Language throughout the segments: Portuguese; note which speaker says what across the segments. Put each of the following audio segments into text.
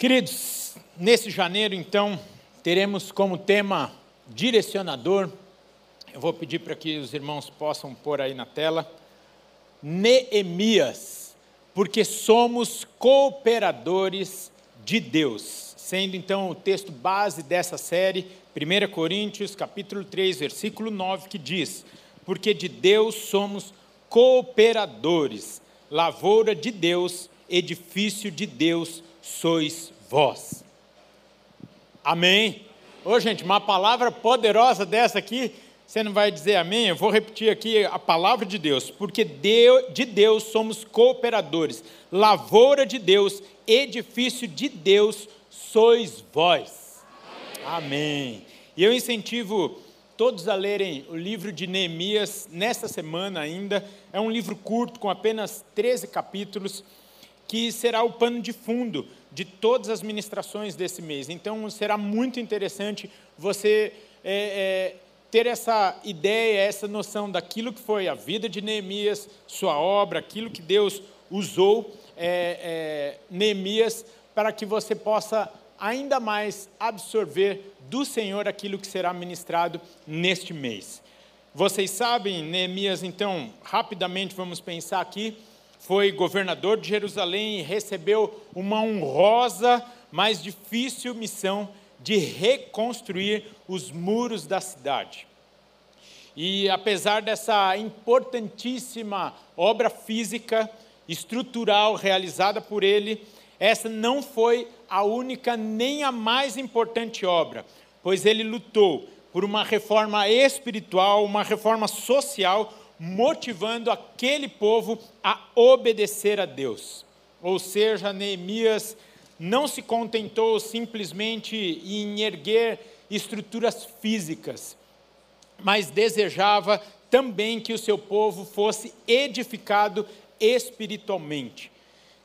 Speaker 1: Queridos, nesse janeiro, então, teremos como tema direcionador, eu vou pedir para que os irmãos possam pôr aí na tela, Neemias, porque somos cooperadores de Deus. Sendo então o texto base dessa série, 1 Coríntios, capítulo 3, versículo 9, que diz: Porque de Deus somos cooperadores, lavoura de Deus, edifício de Deus sois vós. Amém? Ô, gente, uma palavra poderosa dessa aqui, você não vai dizer amém? Eu vou repetir aqui a palavra de Deus, porque de Deus somos cooperadores, lavoura de Deus, edifício de Deus sois vós. Amém. E eu incentivo todos a lerem o livro de Neemias nesta semana ainda. É um livro curto, com apenas 13 capítulos que será o pano de fundo de todas as ministrações desse mês. Então, será muito interessante você é, é, ter essa ideia, essa noção daquilo que foi a vida de Neemias, sua obra, aquilo que Deus usou é, é Neemias para que você possa ainda mais absorver do Senhor aquilo que será ministrado neste mês. Vocês sabem, Neemias, então, rapidamente vamos pensar aqui foi governador de Jerusalém e recebeu uma honrosa, mas difícil missão de reconstruir os muros da cidade. E apesar dessa importantíssima obra física, estrutural realizada por ele, essa não foi a única nem a mais importante obra, pois ele lutou por uma reforma espiritual, uma reforma social motivando aquele povo a obedecer a Deus. Ou seja, Neemias não se contentou simplesmente em erguer estruturas físicas, mas desejava também que o seu povo fosse edificado espiritualmente.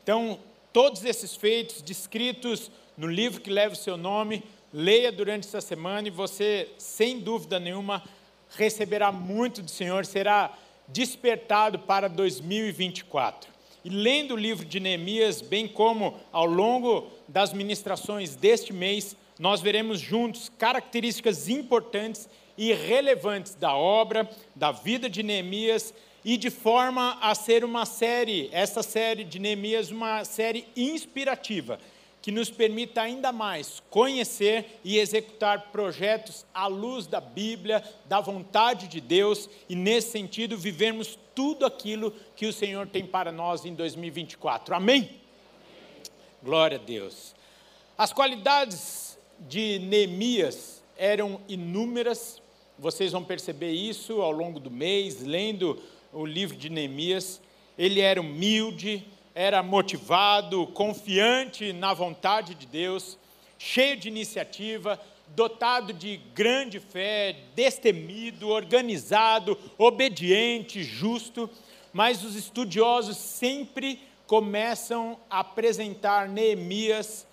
Speaker 1: Então, todos esses feitos descritos no livro que leva o seu nome, leia durante essa semana e você, sem dúvida nenhuma, receberá muito do Senhor, será despertado para 2024. E lendo o livro de Neemias, bem como ao longo das ministrações deste mês, nós veremos juntos características importantes e relevantes da obra, da vida de Neemias, e de forma a ser uma série, essa série de Neemias, uma série inspirativa, que nos permita ainda mais conhecer e executar projetos à luz da Bíblia, da vontade de Deus e, nesse sentido, vivermos tudo aquilo que o Senhor tem para nós em 2024. Amém? Amém. Glória a Deus. As qualidades de Neemias eram inúmeras, vocês vão perceber isso ao longo do mês, lendo o livro de Neemias. Ele era humilde, era motivado, confiante na vontade de Deus, cheio de iniciativa, dotado de grande fé, destemido, organizado, obediente, justo, mas os estudiosos sempre começam a apresentar Neemias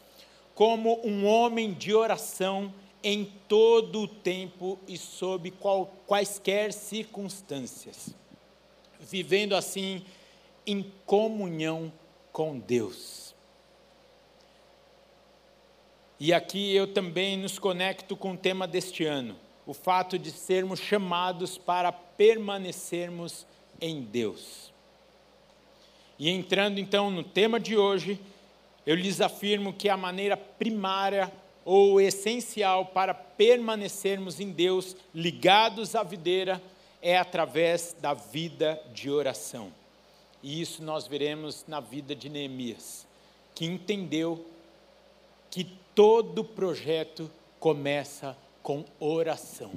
Speaker 1: como um homem de oração em todo o tempo e sob qual, quaisquer circunstâncias, vivendo assim em comunhão com Deus. E aqui eu também nos conecto com o tema deste ano, o fato de sermos chamados para permanecermos em Deus. E entrando então no tema de hoje, eu lhes afirmo que a maneira primária ou essencial para permanecermos em Deus, ligados à videira, é através da vida de oração. E isso nós veremos na vida de Neemias, que entendeu que todo projeto começa com oração.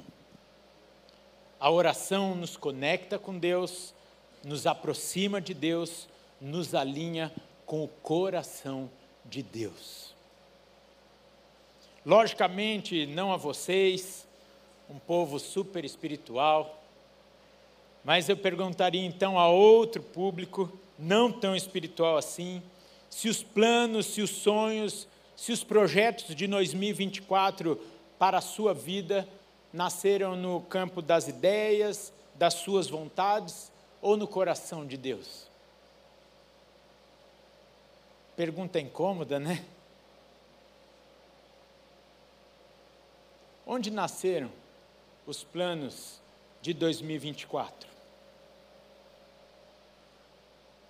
Speaker 1: A oração nos conecta com Deus, nos aproxima de Deus, nos alinha com o coração de Deus. Logicamente, não a vocês, um povo super espiritual, mas eu perguntaria então a outro público, não tão espiritual assim, se os planos, se os sonhos, se os projetos de 2024 para a sua vida nasceram no campo das ideias, das suas vontades ou no coração de Deus? Pergunta incômoda, né? Onde nasceram os planos de 2024?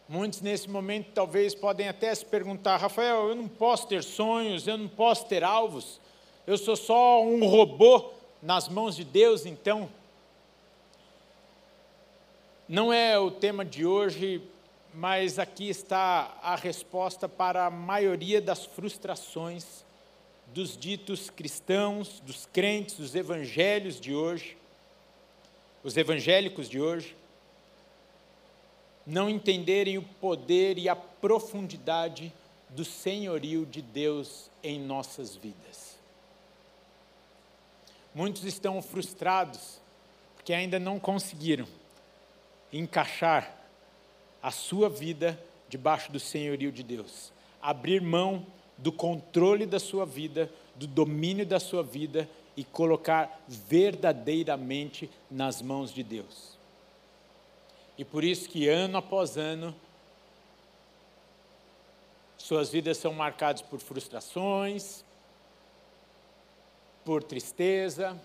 Speaker 1: Muitos nesse momento talvez podem até se perguntar: Rafael, eu não posso ter sonhos, eu não posso ter alvos, eu sou só um robô nas mãos de Deus, então. Não é o tema de hoje, mas aqui está a resposta para a maioria das frustrações dos ditos cristãos, dos crentes, dos evangelhos de hoje, os evangélicos de hoje não entenderem o poder e a profundidade do senhorio de Deus em nossas vidas. Muitos estão frustrados porque ainda não conseguiram encaixar a sua vida debaixo do senhorio de Deus, abrir mão do controle da sua vida, do domínio da sua vida e colocar verdadeiramente nas mãos de Deus. E por isso que ano após ano, suas vidas são marcadas por frustrações, por tristeza,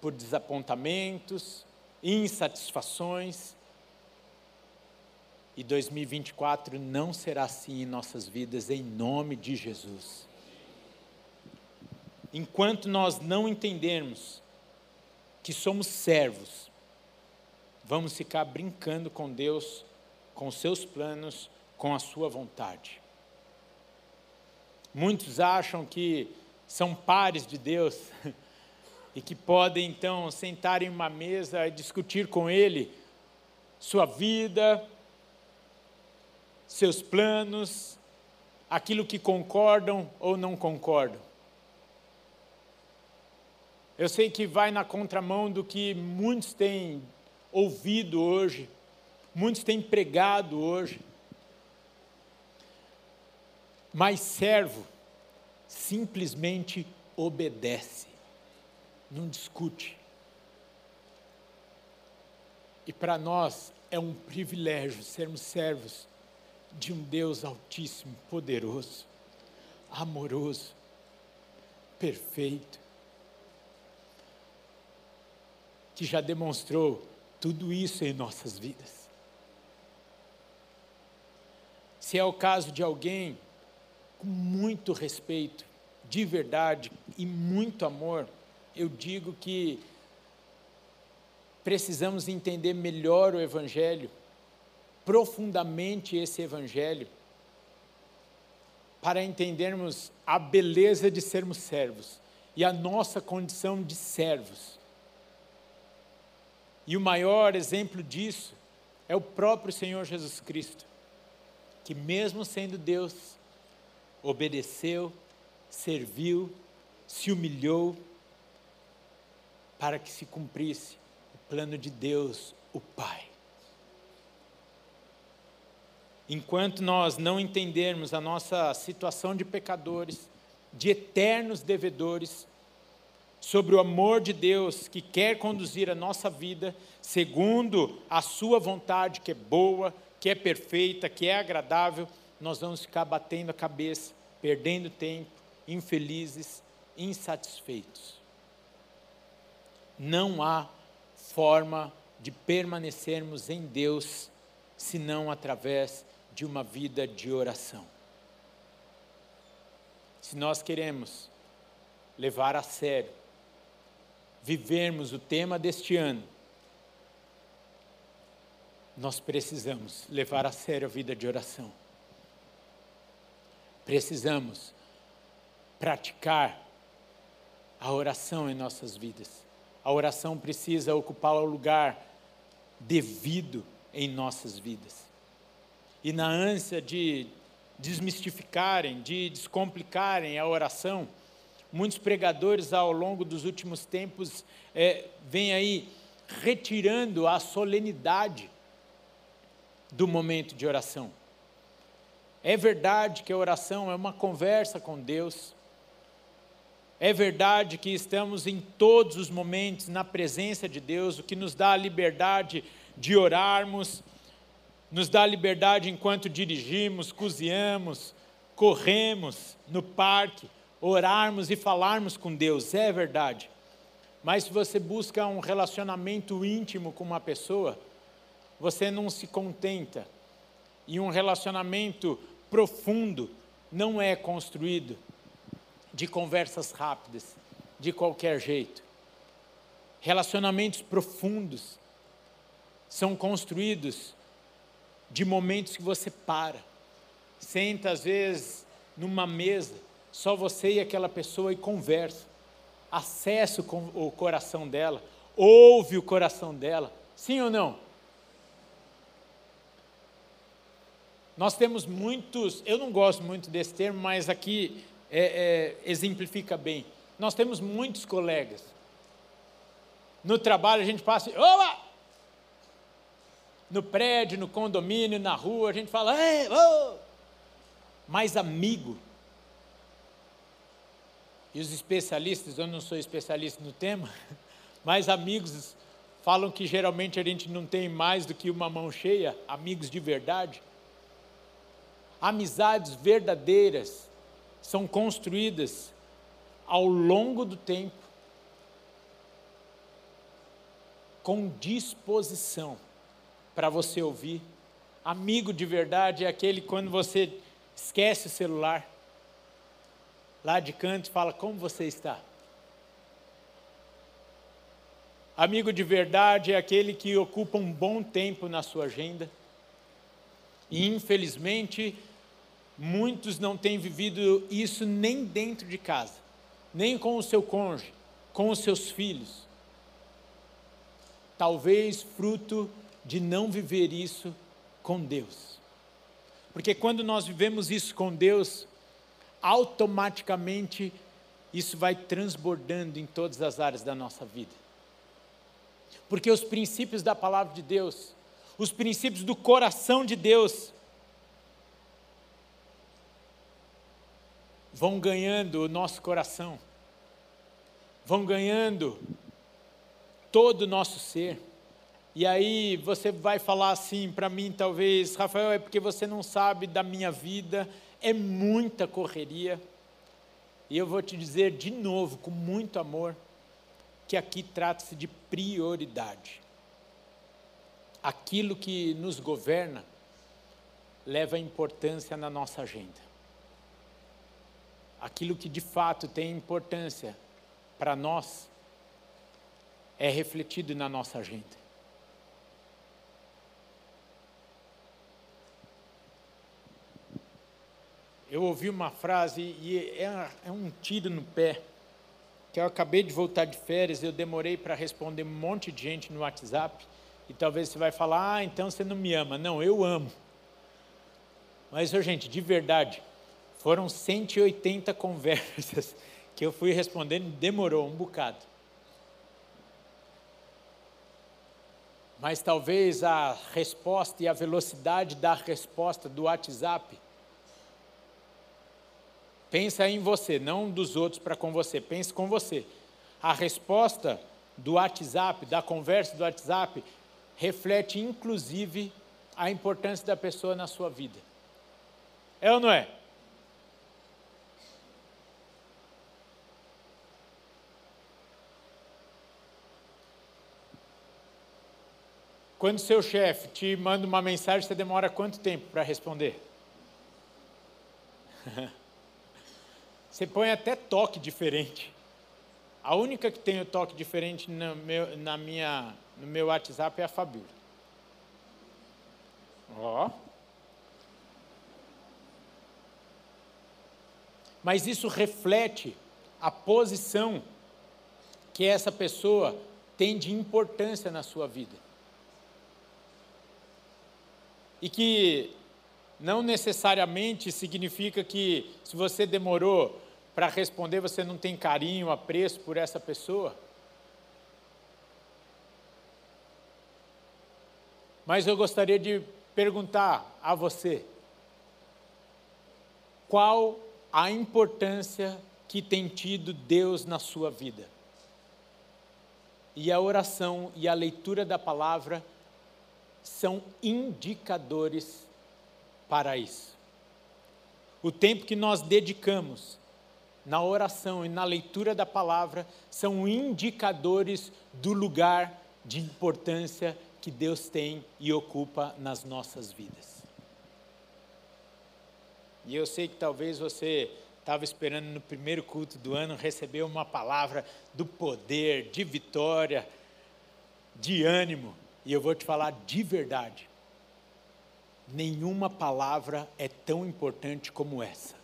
Speaker 1: por desapontamentos, insatisfações. E 2024 não será assim em nossas vidas, em nome de Jesus. Enquanto nós não entendermos que somos servos, vamos ficar brincando com Deus, com seus planos, com a sua vontade. Muitos acham que são pares de Deus e que podem então sentar em uma mesa e discutir com Ele sua vida, seus planos, aquilo que concordam ou não concordam. Eu sei que vai na contramão do que muitos têm ouvido hoje, muitos têm pregado hoje. Mas servo simplesmente obedece, não discute. E para nós é um privilégio sermos servos de um Deus Altíssimo, poderoso, amoroso, perfeito, que já demonstrou tudo isso em nossas vidas. Se é o caso de alguém com muito respeito, de verdade e muito amor, eu digo que precisamos entender melhor o Evangelho, profundamente esse Evangelho, para entendermos a beleza de sermos servos e a nossa condição de servos. E o maior exemplo disso é o próprio Senhor Jesus Cristo, que, mesmo sendo Deus, obedeceu, serviu, se humilhou, para que se cumprisse o plano de Deus, o Pai. Enquanto nós não entendermos a nossa situação de pecadores, de eternos devedores, sobre o amor de Deus que quer conduzir a nossa vida segundo a sua vontade, que é boa, que é perfeita, que é agradável, nós vamos ficar batendo a cabeça, perdendo tempo, infelizes, insatisfeitos. Não há forma de permanecermos em Deus senão através de uma vida de oração. Se nós queremos levar a sério vivermos o tema deste ano, nós precisamos levar a sério a vida de oração. Precisamos praticar a oração em nossas vidas. A oração precisa ocupar o lugar devido em nossas vidas. E na ânsia de desmistificarem, de descomplicarem a oração, Muitos pregadores ao longo dos últimos tempos é, vêm aí retirando a solenidade do momento de oração. É verdade que a oração é uma conversa com Deus. É verdade que estamos em todos os momentos na presença de Deus, o que nos dá a liberdade de orarmos, nos dá a liberdade enquanto dirigimos, cozinhamos, corremos no parque, orarmos e falarmos com Deus, é verdade. Mas se você busca um relacionamento íntimo com uma pessoa, você não se contenta. E um relacionamento profundo não é construído de conversas rápidas, de qualquer jeito. Relacionamentos profundos são construídos de momentos que você para, senta às vezes numa mesa, só você e aquela pessoa e conversa, acessa o coração dela, ouve o coração dela, sim ou não? Nós temos muitos, eu não gosto muito desse termo, mas aqui é, é, exemplifica bem. Nós temos muitos colegas. No trabalho a gente passa, opa! No prédio, no condomínio, na rua, a gente fala, Ei, mas amigo. E os especialistas, eu não sou especialista no tema, mas amigos falam que geralmente a gente não tem mais do que uma mão cheia, amigos de verdade. Amizades verdadeiras são construídas ao longo do tempo, com disposição para você ouvir. Amigo de verdade é aquele quando você esquece o celular, lá de canto fala: Como você está? Amigo de verdade é aquele que ocupa um bom tempo na sua agenda. E infelizmente, Muitos não têm vivido isso nem dentro de casa, nem com o seu cônjuge, com os seus filhos. Talvez fruto de não viver isso com Deus. Porque quando nós vivemos isso com Deus, automaticamente isso vai transbordando em todas as áreas da nossa vida. Porque os princípios da palavra de Deus, os princípios do coração de Deus, vão ganhando o nosso coração, vão ganhando todo o nosso ser. E aí você vai falar assim para mim, talvez, Rafael, é porque você não sabe da minha vida, é muita correria. E eu vou te dizer de novo, com muito amor, que aqui trata-se de prioridade. Aquilo que nos governa leva importância na nossa agenda aquilo que de fato tem importância para nós é refletido na nossa agenda. Eu ouvi uma frase e é, é um tiro no pé, que eu acabei de voltar de férias, eu demorei para responder um monte de gente no WhatsApp, e talvez você vai falar, ah, então você não me ama. Não, eu amo. Mas, gente, de verdade, foram 180 conversas que eu fui respondendo, demorou um bocado. Mas talvez a resposta e a velocidade da resposta do WhatsApp. Pensa em você, não dos outros para com você, pense com você. A resposta do WhatsApp, da conversa do WhatsApp, reflete inclusive a importância da pessoa na sua vida. É ou não é? Quando seu chefe te manda uma mensagem, você demora quanto tempo para responder? Você põe até toque diferente. A única que tem o toque diferente no meu, na minha, no meu WhatsApp é a Fabíola. Ó. Mas isso reflete a posição que essa pessoa tem de importância na sua vida e que não necessariamente significa que se você demorou para responder, você não tem carinho, apreço por essa pessoa. Mas eu gostaria de perguntar a você: qual a importância que tem tido Deus na sua vida? E a oração e a leitura da palavra são indicadores para isso. O tempo que nós dedicamos na oração e na leitura da palavra são indicadores do lugar de importância que Deus tem e ocupa nas nossas vidas. E eu sei que talvez você estava esperando no primeiro culto do ano receber uma palavra do poder, de vitória, de ânimo. E eu vou te falar de verdade. Nenhuma palavra é tão importante como essa,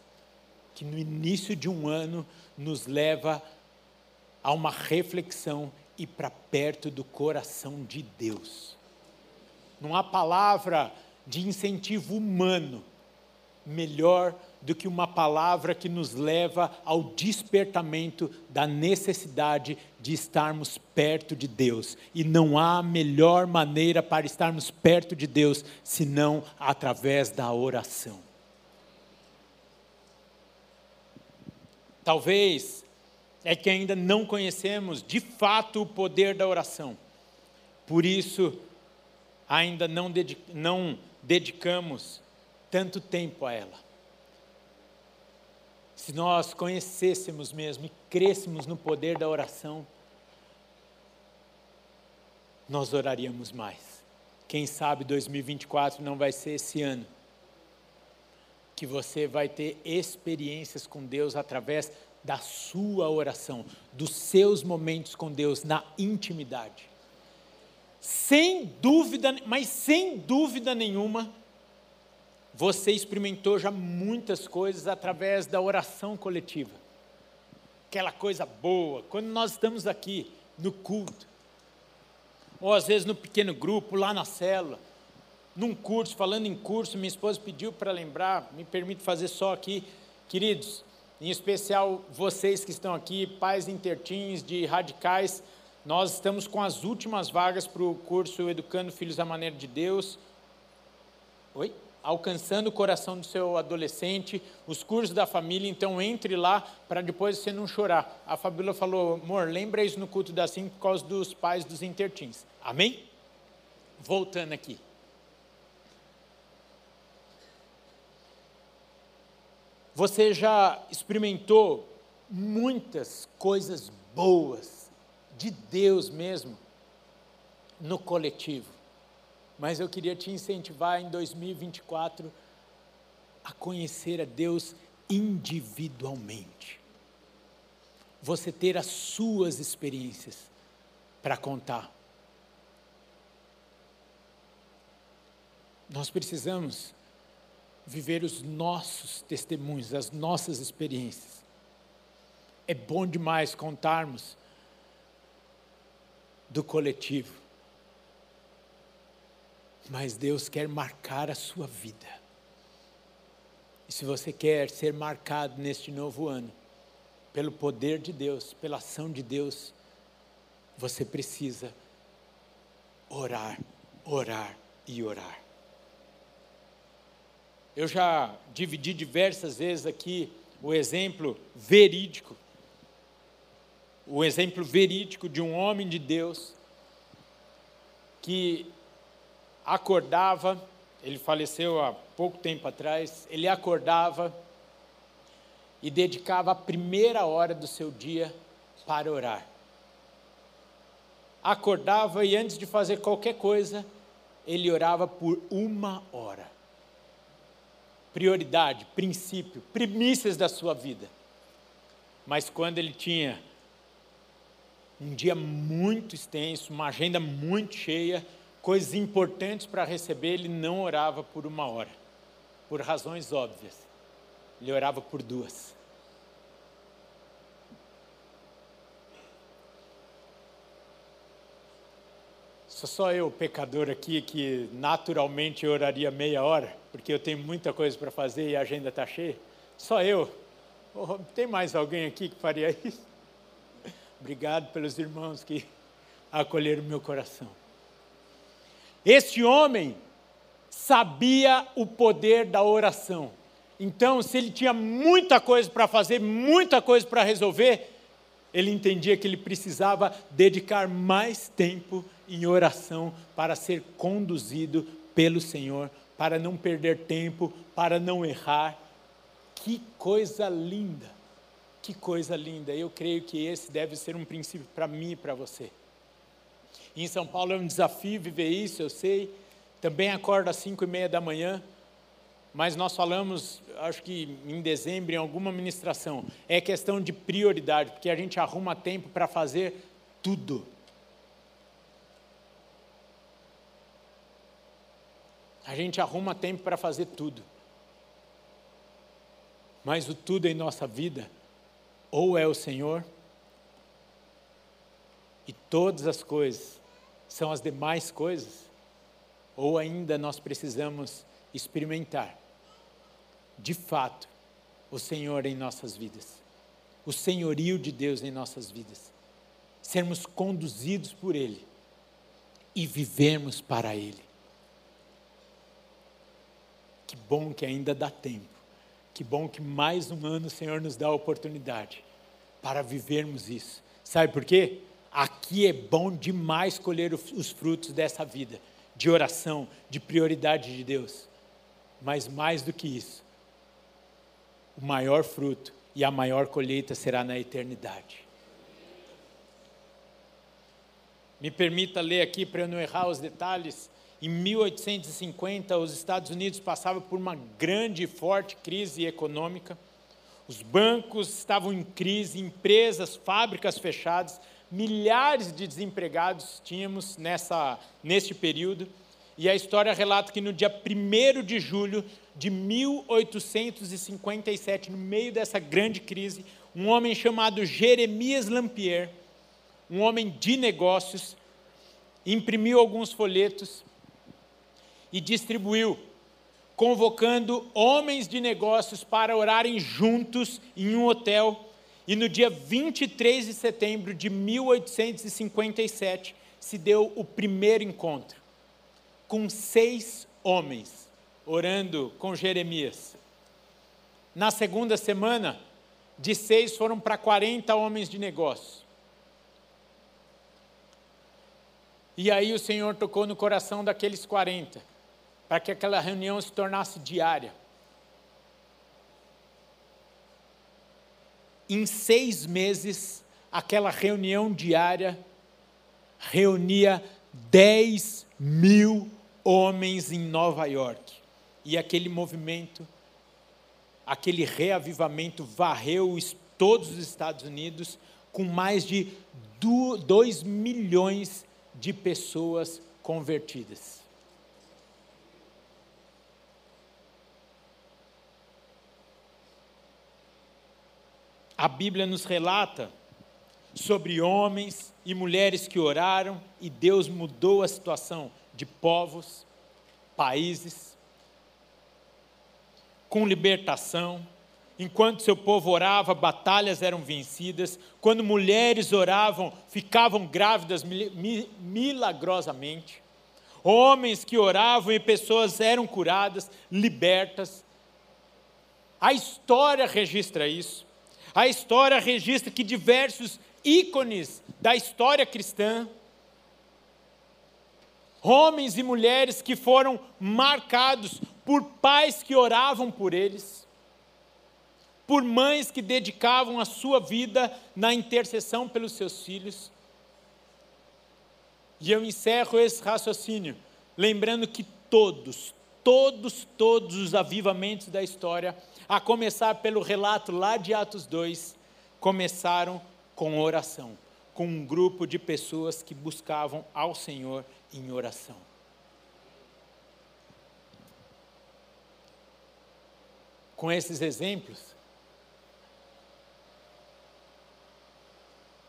Speaker 1: que no início de um ano nos leva a uma reflexão e para perto do coração de Deus. Não há palavra de incentivo humano melhor do que uma palavra que nos leva ao despertamento da necessidade de estarmos perto de Deus. E não há melhor maneira para estarmos perto de Deus senão através da oração. Talvez é que ainda não conhecemos de fato o poder da oração. Por isso, ainda não dedicamos tanto tempo a ela. Se nós conhecêssemos mesmo e crescêssemos no poder da oração, nós oraríamos mais. Quem sabe 2024 não vai ser esse ano que você vai ter experiências com Deus através da sua oração, dos seus momentos com Deus na intimidade. Sem dúvida, mas sem dúvida nenhuma, você experimentou já muitas coisas através da oração coletiva. Aquela coisa boa, quando nós estamos aqui no culto, ou às vezes no pequeno grupo, lá na célula, num curso, falando em curso, minha esposa pediu para lembrar, me permite fazer só aqui, queridos, em especial vocês que estão aqui, pais intertins de radicais, nós estamos com as últimas vagas para o curso Educando Filhos à Maneira de Deus. Oi? Alcançando o coração do seu adolescente, os cursos da família, então entre lá para depois você não chorar. A Fabíola falou, amor, lembra isso no culto da cinco por causa dos pais dos intertins. Amém? Voltando aqui. Você já experimentou muitas coisas boas de Deus mesmo no coletivo mas eu queria te incentivar em 2024 a conhecer a Deus individualmente. Você ter as suas experiências para contar. Nós precisamos viver os nossos testemunhos, as nossas experiências. É bom demais contarmos do coletivo mas Deus quer marcar a sua vida. E se você quer ser marcado neste novo ano, pelo poder de Deus, pela ação de Deus, você precisa orar, orar e orar. Eu já dividi diversas vezes aqui o exemplo verídico, o exemplo verídico de um homem de Deus que acordava, ele faleceu há pouco tempo atrás, ele acordava e dedicava a primeira hora do seu dia para orar. Acordava e antes de fazer qualquer coisa, ele orava por uma hora. Prioridade, princípio, primícias da sua vida. Mas quando ele tinha um dia muito extenso, uma agenda muito cheia, coisas importantes para receber, ele não orava por uma hora, por razões óbvias. Ele orava por duas. Sou só eu, pecador aqui, que naturalmente oraria meia hora, porque eu tenho muita coisa para fazer e a agenda está cheia. Só eu. Oh, tem mais alguém aqui que faria isso? Obrigado pelos irmãos que acolheram meu coração. Este homem sabia o poder da oração. Então, se ele tinha muita coisa para fazer, muita coisa para resolver, ele entendia que ele precisava dedicar mais tempo em oração para ser conduzido pelo Senhor, para não perder tempo, para não errar. Que coisa linda! Que coisa linda! Eu creio que esse deve ser um princípio para mim e para você. Em São Paulo é um desafio viver isso, eu sei. Também acordo às cinco e meia da manhã, mas nós falamos, acho que em dezembro, em alguma ministração, é questão de prioridade, porque a gente arruma tempo para fazer tudo. A gente arruma tempo para fazer tudo. Mas o tudo em nossa vida, ou é o Senhor, e todas as coisas são as demais coisas, ou ainda nós precisamos experimentar, de fato, o Senhor em nossas vidas, o senhorio de Deus em nossas vidas, sermos conduzidos por Ele e vivermos para Ele. Que bom que ainda dá tempo. Que bom que mais um ano o Senhor nos dá a oportunidade para vivermos isso. Sabe por quê? Aqui é bom demais colher os frutos dessa vida, de oração, de prioridade de Deus. Mas mais do que isso, o maior fruto e a maior colheita será na eternidade. Me permita ler aqui para eu não errar os detalhes. Em 1850, os Estados Unidos passavam por uma grande e forte crise econômica. Os bancos estavam em crise, empresas, fábricas fechadas, milhares de desempregados tínhamos nessa, neste período. E a história relata que no dia 1 de julho de 1857, no meio dessa grande crise, um homem chamado Jeremias Lampier, um homem de negócios, imprimiu alguns folhetos e distribuiu, convocando homens de negócios para orarem juntos em um hotel. E no dia 23 de setembro de 1857 se deu o primeiro encontro, com seis homens orando com Jeremias. Na segunda semana, de seis foram para 40 homens de negócios. E aí o Senhor tocou no coração daqueles 40 para que aquela reunião se tornasse diária. Em seis meses, aquela reunião diária reunia 10 mil homens em Nova York. E aquele movimento, aquele reavivamento varreu todos os Estados Unidos com mais de 2 milhões de pessoas convertidas. A Bíblia nos relata sobre homens e mulheres que oraram e Deus mudou a situação de povos, países, com libertação. Enquanto seu povo orava, batalhas eram vencidas. Quando mulheres oravam, ficavam grávidas milagrosamente. Homens que oravam e pessoas eram curadas, libertas. A história registra isso. A história registra que diversos ícones da história cristã, homens e mulheres que foram marcados por pais que oravam por eles, por mães que dedicavam a sua vida na intercessão pelos seus filhos. E eu encerro esse raciocínio, lembrando que todos, todos, todos os avivamentos da história a começar pelo relato lá de Atos 2, começaram com oração, com um grupo de pessoas que buscavam ao Senhor em oração. Com esses exemplos,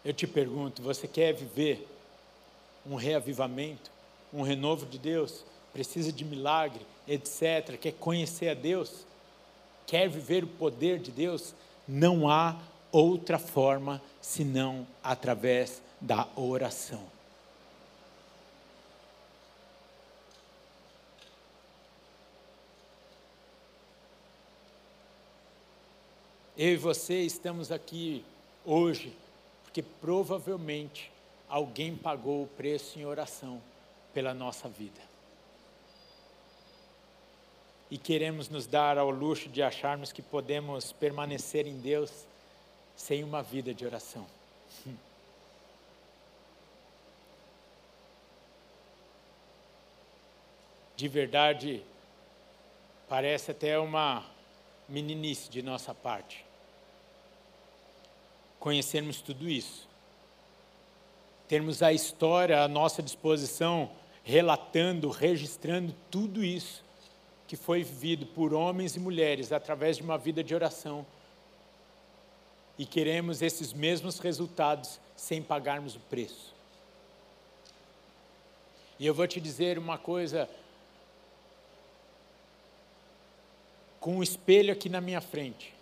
Speaker 1: eu te pergunto: você quer viver um reavivamento, um renovo de Deus? Precisa de milagre, etc. Quer conhecer a Deus? quer viver o poder de Deus, não há outra forma senão através da oração. Eu e você estamos aqui hoje porque provavelmente alguém pagou o preço em oração pela nossa vida e queremos nos dar ao luxo de acharmos que podemos permanecer em Deus sem uma vida de oração. De verdade, parece até uma meninice de nossa parte. Conhecermos tudo isso. Termos a história à nossa disposição, relatando, registrando tudo isso que foi vivido por homens e mulheres através de uma vida de oração. E queremos esses mesmos resultados sem pagarmos o preço. E eu vou te dizer uma coisa com um espelho aqui na minha frente.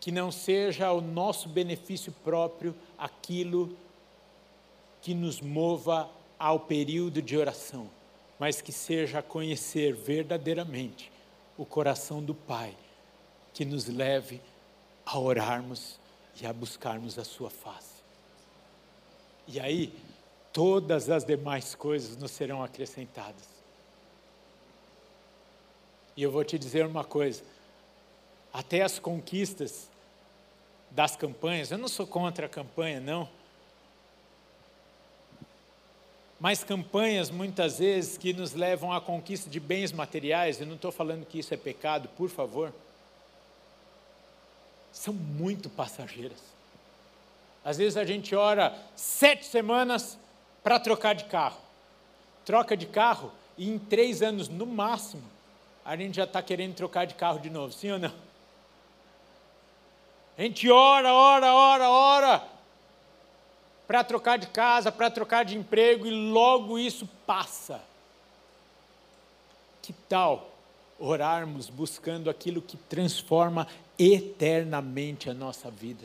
Speaker 1: Que não seja o nosso benefício próprio aquilo que nos mova ao período de oração, mas que seja conhecer verdadeiramente o coração do Pai, que nos leve a orarmos e a buscarmos a Sua face. E aí, todas as demais coisas nos serão acrescentadas. E eu vou te dizer uma coisa: até as conquistas das campanhas, eu não sou contra a campanha, não. Mas campanhas, muitas vezes, que nos levam à conquista de bens materiais, eu não estou falando que isso é pecado, por favor, são muito passageiras. Às vezes a gente ora sete semanas para trocar de carro. Troca de carro e em três anos, no máximo, a gente já está querendo trocar de carro de novo, sim ou não? A gente ora, ora, ora, ora para trocar de casa, para trocar de emprego e logo isso passa. Que tal orarmos buscando aquilo que transforma eternamente a nossa vida?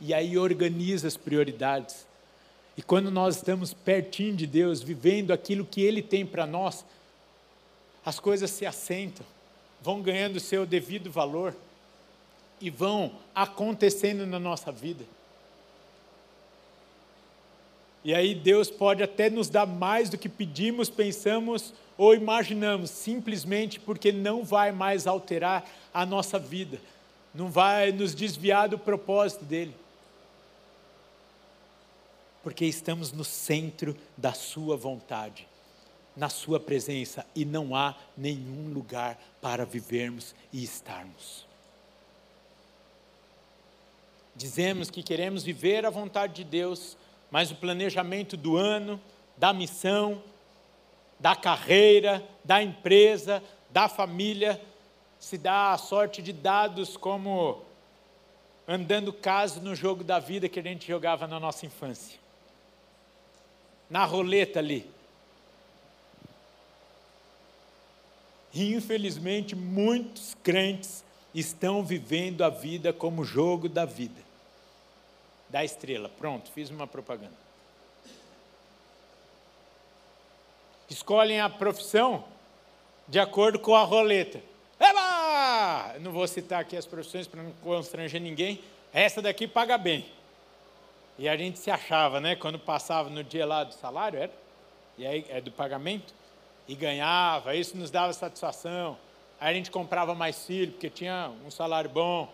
Speaker 1: E aí organiza as prioridades. E quando nós estamos pertinho de Deus, vivendo aquilo que Ele tem para nós, as coisas se assentam, vão ganhando seu devido valor e vão acontecendo na nossa vida. E aí Deus pode até nos dar mais do que pedimos, pensamos ou imaginamos, simplesmente porque não vai mais alterar a nossa vida, não vai nos desviar do propósito dele. Porque estamos no centro da Sua vontade na Sua presença e não há nenhum lugar para vivermos e estarmos. Dizemos que queremos viver a vontade de Deus, mas o planejamento do ano, da missão, da carreira, da empresa, da família, se dá a sorte de dados como andando caso no jogo da vida que a gente jogava na nossa infância. Na roleta ali. E infelizmente muitos crentes estão vivendo a vida como jogo da vida. Da estrela. Pronto, fiz uma propaganda. Escolhem a profissão de acordo com a roleta. Eba! Não vou citar aqui as profissões para não constranger ninguém. Essa daqui paga bem. E a gente se achava, né? Quando passava no dia lá do salário, era? E aí é do pagamento e ganhava, isso nos dava satisfação. Aí a gente comprava mais filho, porque tinha um salário bom.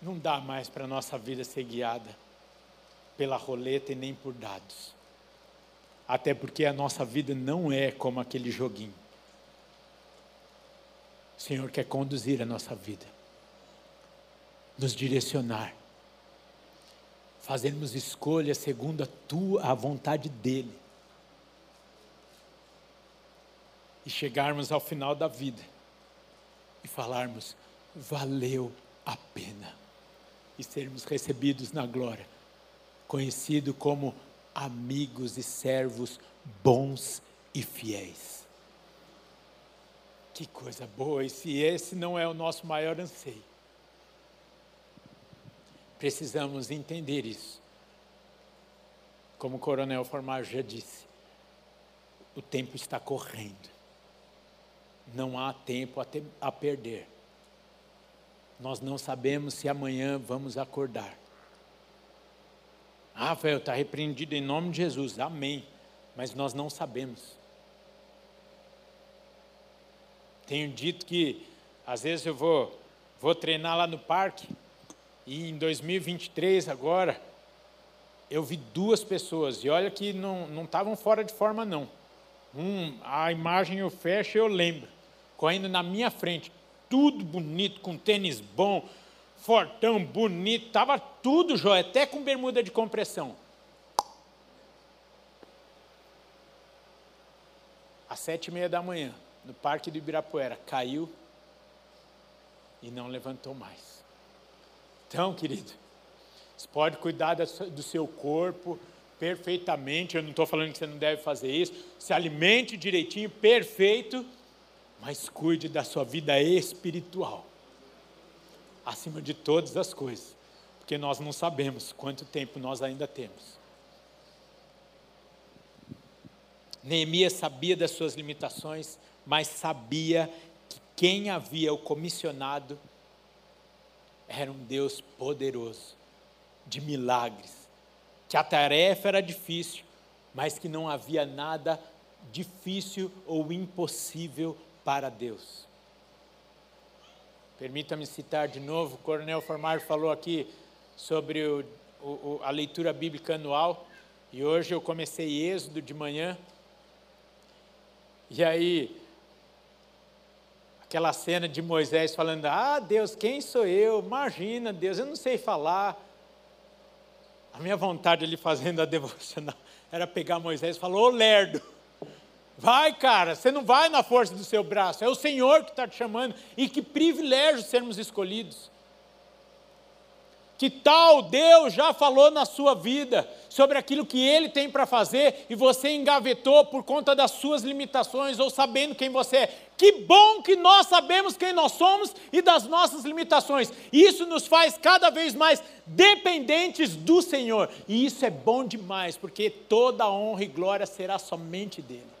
Speaker 1: Não dá mais para a nossa vida ser guiada pela roleta e nem por dados. Até porque a nossa vida não é como aquele joguinho. O Senhor quer conduzir a nossa vida, nos direcionar fazermos escolhas segundo a tua a vontade dele. E chegarmos ao final da vida e falarmos valeu a pena e sermos recebidos na glória, conhecido como amigos e servos bons e fiéis. Que coisa boa, e se esse não é o nosso maior anseio, Precisamos entender isso. Como o Coronel Formagem já disse, o tempo está correndo. Não há tempo a, a perder. Nós não sabemos se amanhã vamos acordar. Ah, Rafael, está repreendido em nome de Jesus. Amém. Mas nós não sabemos. Tenho dito que Às vezes eu vou, vou treinar lá no parque e em 2023 agora eu vi duas pessoas e olha que não estavam fora de forma não. Um, a imagem eu fecho e eu lembro, correndo na minha frente, tudo bonito, com tênis bom, fortão, bonito, estava tudo jóia, até com bermuda de compressão. Às sete e meia da manhã, no Parque do Ibirapuera, caiu e não levantou mais. Então, querido, você pode cuidar do seu corpo perfeitamente, eu não estou falando que você não deve fazer isso, se alimente direitinho, perfeito, mas cuide da sua vida espiritual, acima de todas as coisas, porque nós não sabemos quanto tempo nós ainda temos. Neemias sabia das suas limitações, mas sabia que quem havia o comissionado era um Deus poderoso, de milagres, que a tarefa era difícil, mas que não havia nada difícil ou impossível para Deus. Permita-me citar de novo, o Coronel Formar falou aqui sobre o, o, a leitura bíblica anual, e hoje eu comecei Êxodo de manhã, e aí, aquela cena de Moisés falando: Ah, Deus, quem sou eu? Imagina, Deus, eu não sei falar. A minha vontade ali fazendo a devocional era pegar Moisés e falar: Ô lerdo, vai, cara, você não vai na força do seu braço, é o Senhor que está te chamando. E que privilégio sermos escolhidos. Que tal Deus já falou na sua vida sobre aquilo que Ele tem para fazer e você engavetou por conta das suas limitações ou sabendo quem você é. Que bom que nós sabemos quem nós somos e das nossas limitações. Isso nos faz cada vez mais dependentes do Senhor. E isso é bom demais, porque toda honra e glória será somente dele.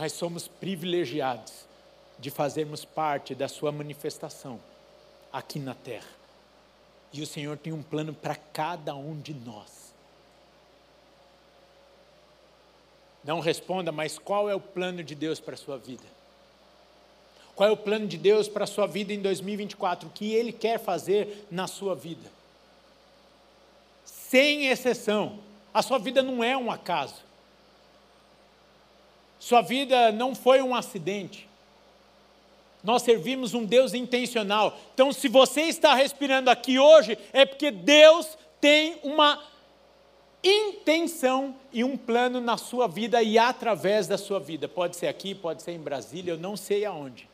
Speaker 1: Mas somos privilegiados de fazermos parte da Sua manifestação aqui na terra. E o Senhor tem um plano para cada um de nós. Não responda, mas qual é o plano de Deus para a sua vida? Qual é o plano de Deus para a sua vida em 2024? O que Ele quer fazer na sua vida? Sem exceção, a sua vida não é um acaso. Sua vida não foi um acidente. Nós servimos um Deus intencional. Então, se você está respirando aqui hoje, é porque Deus tem uma intenção e um plano na sua vida e através da sua vida. Pode ser aqui, pode ser em Brasília, eu não sei aonde.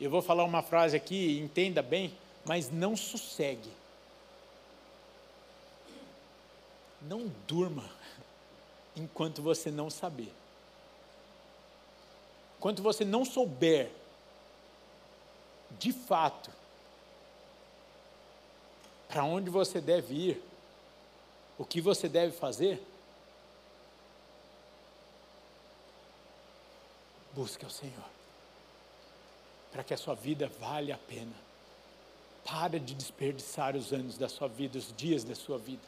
Speaker 1: Eu vou falar uma frase aqui, entenda bem, mas não sossegue. Não durma enquanto você não saber. Enquanto você não souber, de fato, para onde você deve ir, o que você deve fazer, busque ao Senhor, para que a sua vida valha a pena. Para de desperdiçar os anos da sua vida, os dias da sua vida.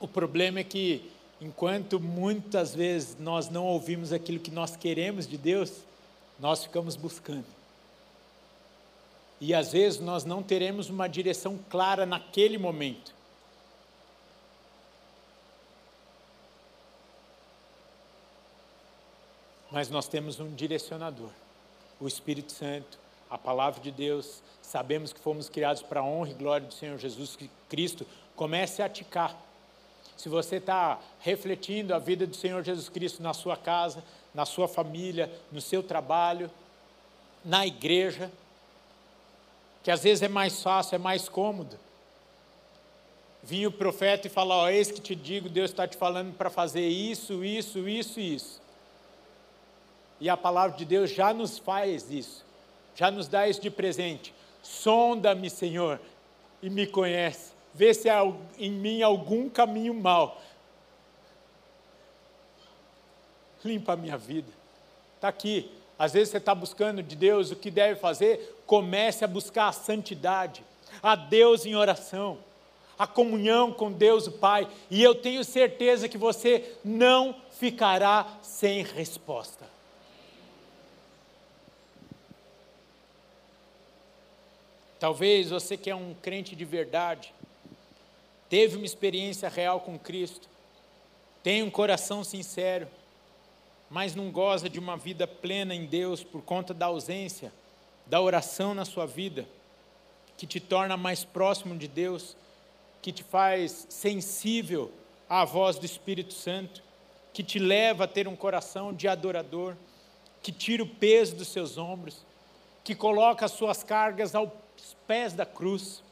Speaker 1: O problema é que enquanto muitas vezes nós não ouvimos aquilo que nós queremos de Deus, nós ficamos buscando. E às vezes nós não teremos uma direção clara naquele momento. Mas nós temos um direcionador, o Espírito Santo, a palavra de Deus. Sabemos que fomos criados para a honra e glória do Senhor Jesus Cristo. Comece a aticar se você está refletindo a vida do Senhor Jesus Cristo na sua casa, na sua família, no seu trabalho, na igreja, que às vezes é mais fácil, é mais cômodo. Vinha o profeta e fala: Ó, eis que te digo, Deus está te falando para fazer isso, isso, isso isso. E a palavra de Deus já nos faz isso, já nos dá isso de presente. Sonda-me, Senhor, e me conhece ver se há em mim algum caminho mal. Limpa a minha vida. Está aqui. Às vezes você está buscando de Deus o que deve fazer, comece a buscar a santidade, a Deus em oração, a comunhão com Deus o Pai, e eu tenho certeza que você não ficará sem resposta. Talvez você que é um crente de verdade, teve uma experiência real com Cristo, tem um coração sincero, mas não goza de uma vida plena em Deus por conta da ausência da oração na sua vida, que te torna mais próximo de Deus, que te faz sensível à voz do Espírito Santo, que te leva a ter um coração de adorador, que tira o peso dos seus ombros, que coloca as suas cargas aos pés da cruz,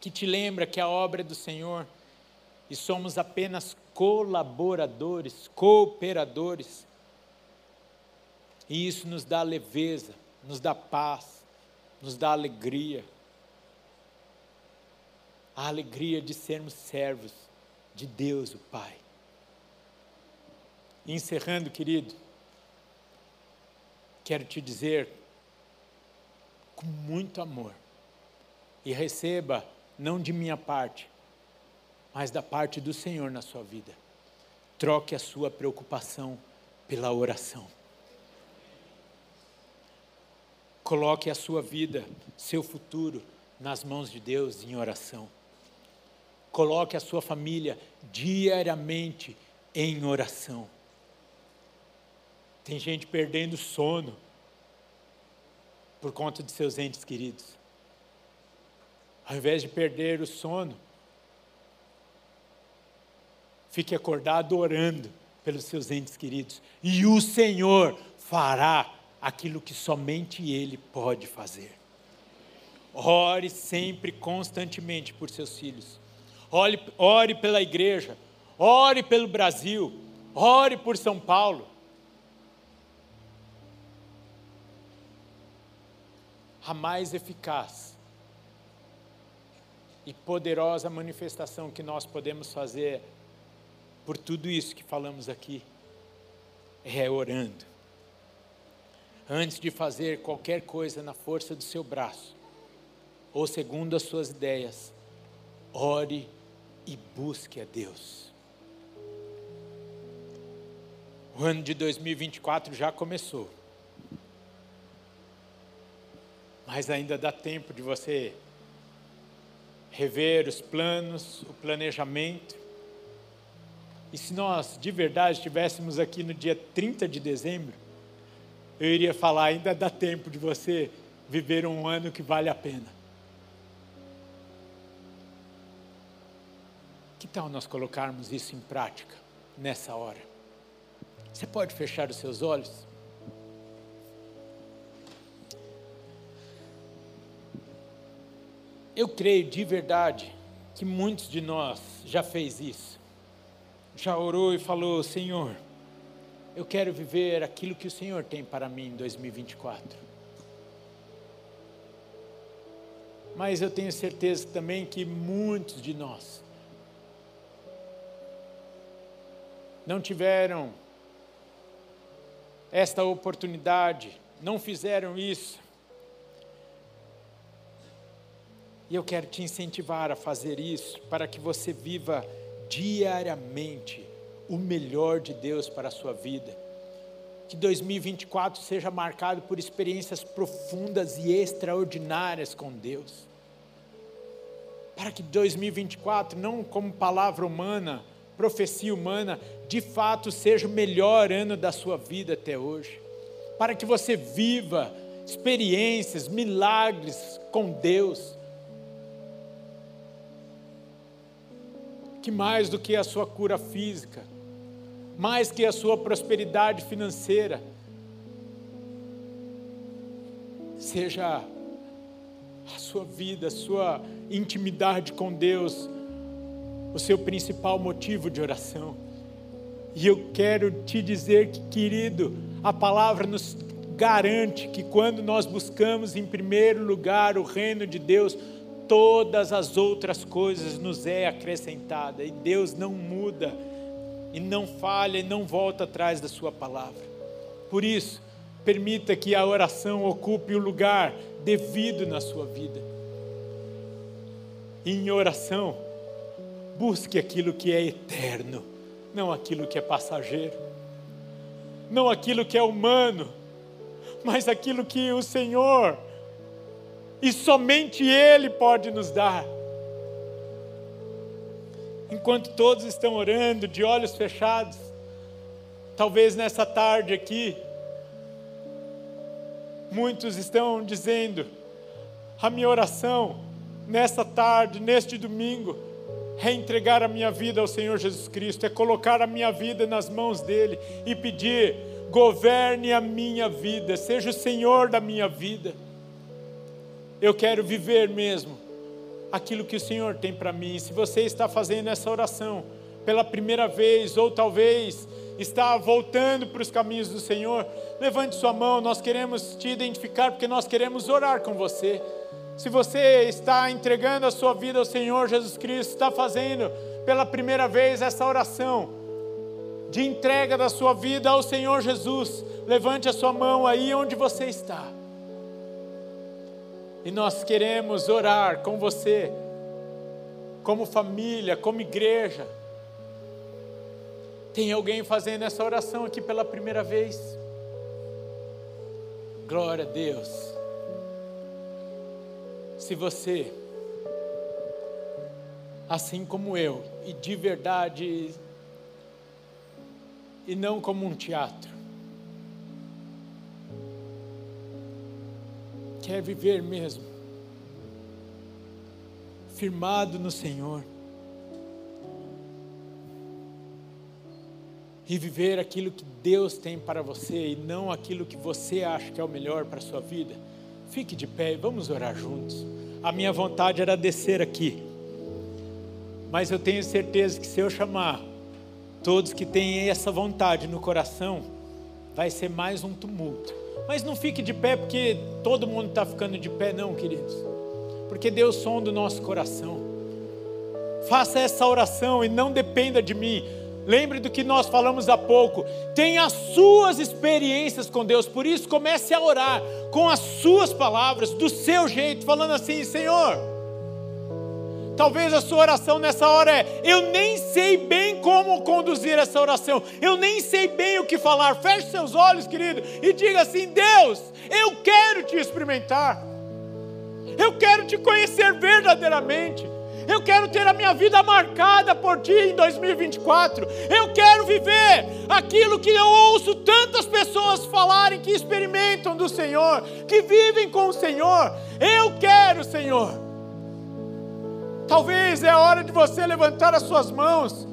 Speaker 1: que te lembra que a obra é do Senhor e somos apenas colaboradores, cooperadores. E isso nos dá leveza, nos dá paz, nos dá alegria. A alegria de sermos servos de Deus, o Pai. encerrando, querido, quero te dizer com muito amor e receba não de minha parte, mas da parte do Senhor na sua vida. Troque a sua preocupação pela oração. Coloque a sua vida, seu futuro, nas mãos de Deus em oração. Coloque a sua família diariamente em oração. Tem gente perdendo sono por conta de seus entes queridos. Ao invés de perder o sono, fique acordado orando pelos seus entes queridos. E o Senhor fará aquilo que somente Ele pode fazer. Ore sempre, constantemente por seus filhos. Ore, ore pela igreja. Ore pelo Brasil. Ore por São Paulo. A mais eficaz e poderosa manifestação que nós podemos fazer por tudo isso que falamos aqui é orando antes de fazer qualquer coisa na força do seu braço, ou segundo as suas ideias, ore e busque a Deus. O ano de 2024 já começou. Mas ainda dá tempo de você rever os planos, o planejamento. E se nós de verdade estivéssemos aqui no dia 30 de dezembro, eu iria falar: ainda dá tempo de você viver um ano que vale a pena. Que tal nós colocarmos isso em prática nessa hora? Você pode fechar os seus olhos? Eu creio de verdade que muitos de nós já fez isso. Já orou e falou: Senhor, eu quero viver aquilo que o Senhor tem para mim em 2024. Mas eu tenho certeza também que muitos de nós não tiveram esta oportunidade, não fizeram isso. E eu quero te incentivar a fazer isso para que você viva diariamente o melhor de Deus para a sua vida. Que 2024 seja marcado por experiências profundas e extraordinárias com Deus. Para que 2024, não como palavra humana, profecia humana, de fato seja o melhor ano da sua vida até hoje. Para que você viva experiências, milagres com Deus que mais do que a sua cura física, mais que a sua prosperidade financeira, seja a sua vida, a sua intimidade com Deus, o seu principal motivo de oração. E eu quero te dizer que, querido, a palavra nos garante que quando nós buscamos em primeiro lugar o reino de Deus, todas as outras coisas nos é acrescentada e Deus não muda e não falha e não volta atrás da Sua palavra. Por isso, permita que a oração ocupe o lugar devido na sua vida. Em oração, busque aquilo que é eterno, não aquilo que é passageiro, não aquilo que é humano, mas aquilo que o Senhor e somente Ele pode nos dar. Enquanto todos estão orando, de olhos fechados, talvez nessa tarde aqui, muitos estão dizendo: a minha oração nessa tarde, neste domingo, é entregar a minha vida ao Senhor Jesus Cristo, é colocar a minha vida nas mãos dEle e pedir: governe a minha vida, seja o Senhor da minha vida. Eu quero viver mesmo aquilo que o Senhor tem para mim. Se você está fazendo essa oração pela primeira vez, ou talvez está voltando para os caminhos do Senhor, levante sua mão, nós queremos te identificar, porque nós queremos orar com você. Se você está entregando a sua vida ao Senhor Jesus Cristo, está fazendo pela primeira vez essa oração de entrega da sua vida ao Senhor Jesus, levante a sua mão aí onde você está. E nós queremos orar com você, como família, como igreja. Tem alguém fazendo essa oração aqui pela primeira vez? Glória a Deus. Se você, assim como eu, e de verdade, e não como um teatro, quer viver mesmo, firmado no Senhor, e viver aquilo que Deus tem para você e não aquilo que você acha que é o melhor para a sua vida, fique de pé e vamos orar juntos. A minha vontade era descer aqui, mas eu tenho certeza que se eu chamar todos que têm essa vontade no coração, vai ser mais um tumulto. Mas não fique de pé porque todo mundo está ficando de pé, não, queridos. Porque Deus sonda o nosso coração. Faça essa oração e não dependa de mim. Lembre do que nós falamos há pouco. Tenha as suas experiências com Deus. Por isso, comece a orar com as suas palavras, do seu jeito, falando assim: Senhor. Talvez a sua oração nessa hora é: eu nem sei bem como conduzir essa oração, eu nem sei bem o que falar. Feche seus olhos, querido, e diga assim: Deus, eu quero te experimentar, eu quero te conhecer verdadeiramente. Eu quero ter a minha vida marcada por ti em 2024. Eu quero viver aquilo que eu ouço tantas pessoas falarem que experimentam do Senhor, que vivem com o Senhor. Eu quero, Senhor. Talvez é a hora de você levantar as suas mãos,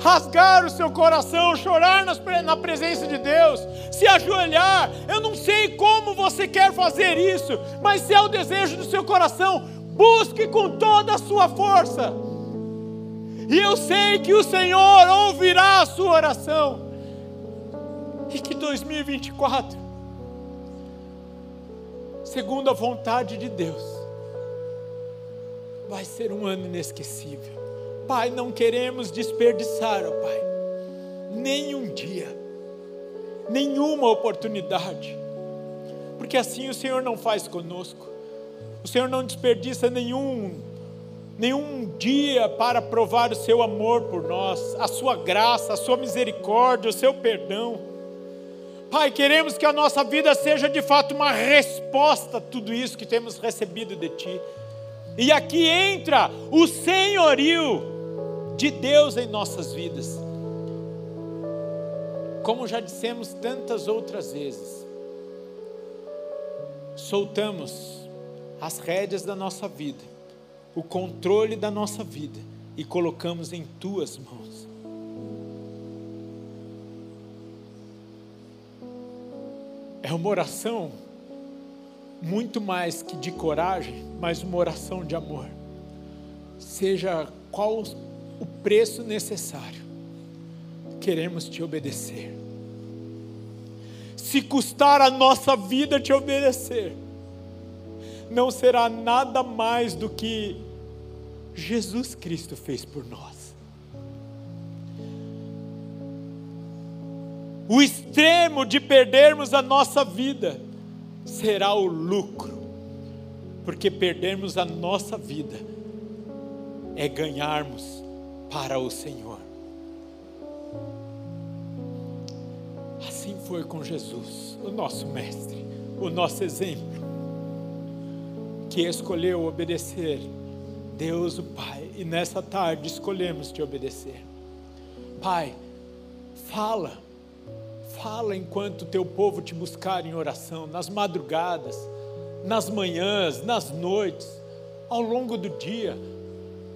Speaker 1: rasgar o seu coração, chorar na presença de Deus, se ajoelhar. Eu não sei como você quer fazer isso, mas se é o desejo do seu coração, busque com toda a sua força. E eu sei que o Senhor ouvirá a sua oração. E que 2024, segundo a vontade de Deus, vai ser um ano inesquecível. Pai, não queremos desperdiçar, ó Pai, nenhum dia, nenhuma oportunidade, porque assim o Senhor não faz conosco. O Senhor não desperdiça nenhum nenhum dia para provar o seu amor por nós, a sua graça, a sua misericórdia, o seu perdão. Pai, queremos que a nossa vida seja de fato uma resposta a tudo isso que temos recebido de Ti. E aqui entra o senhorio de Deus em nossas vidas. Como já dissemos tantas outras vezes, soltamos as rédeas da nossa vida, o controle da nossa vida e colocamos em tuas mãos. É uma oração muito mais que de coragem, mas uma oração de amor. Seja qual o preço necessário, queremos te obedecer. Se custar a nossa vida te obedecer, não será nada mais do que Jesus Cristo fez por nós. O extremo de perdermos a nossa vida será o lucro, porque perdermos a nossa vida é ganharmos para o Senhor. Assim foi com Jesus, o nosso Mestre, o nosso exemplo. que escolheu obedecer Deus o Pai, e nessa tarde escolhemos te obedecer. Pai, fala, fala enquanto teu povo te buscar em oração, nas madrugadas, nas manhãs, nas noites, ao longo do dia.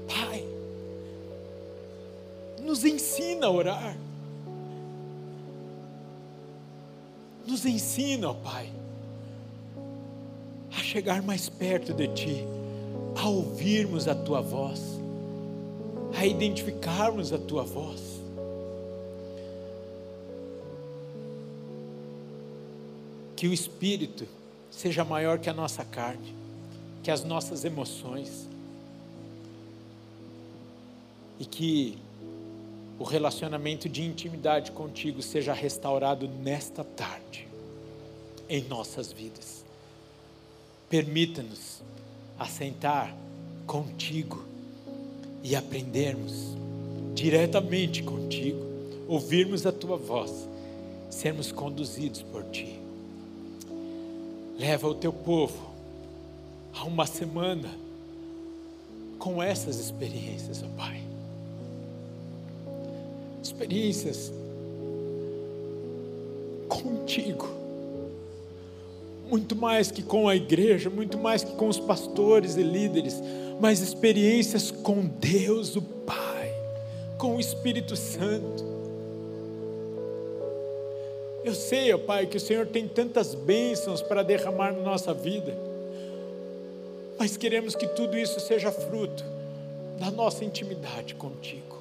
Speaker 1: Pai, nos ensina a orar. Nos ensina, ó Pai, a chegar mais perto de Ti, a ouvirmos a Tua voz, a identificarmos a Tua voz. Que o Espírito seja maior que a nossa carne, que as nossas emoções, e que o relacionamento de intimidade contigo seja restaurado nesta tarde, em nossas vidas. Permita-nos assentar contigo e aprendermos diretamente contigo, ouvirmos a tua voz, sermos conduzidos por ti. Leva o teu povo a uma semana com essas experiências, ó Pai experiências contigo. Muito mais que com a igreja, muito mais que com os pastores e líderes, mas experiências com Deus, o Pai, com o Espírito Santo. Eu sei, ó Pai, que o Senhor tem tantas bênçãos para derramar na nossa vida, mas queremos que tudo isso seja fruto da nossa intimidade contigo.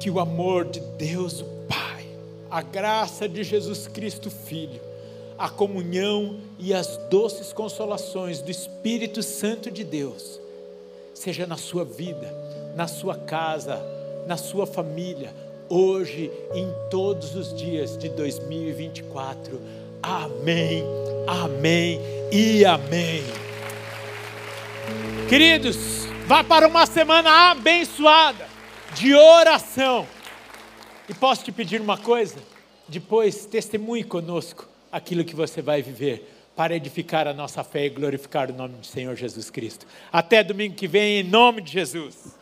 Speaker 1: Que o amor de Deus, o Pai, a graça de Jesus Cristo, Filho, a comunhão e as doces consolações do Espírito Santo de Deus, seja na sua vida, na sua casa, na sua família, hoje em todos os dias de 2024. Amém, amém e amém. Queridos, vá para uma semana abençoada de oração. E posso te pedir uma coisa? Depois, testemunhe conosco aquilo que você vai viver para edificar a nossa fé e glorificar o nome do Senhor Jesus Cristo. Até domingo que vem, em nome de Jesus.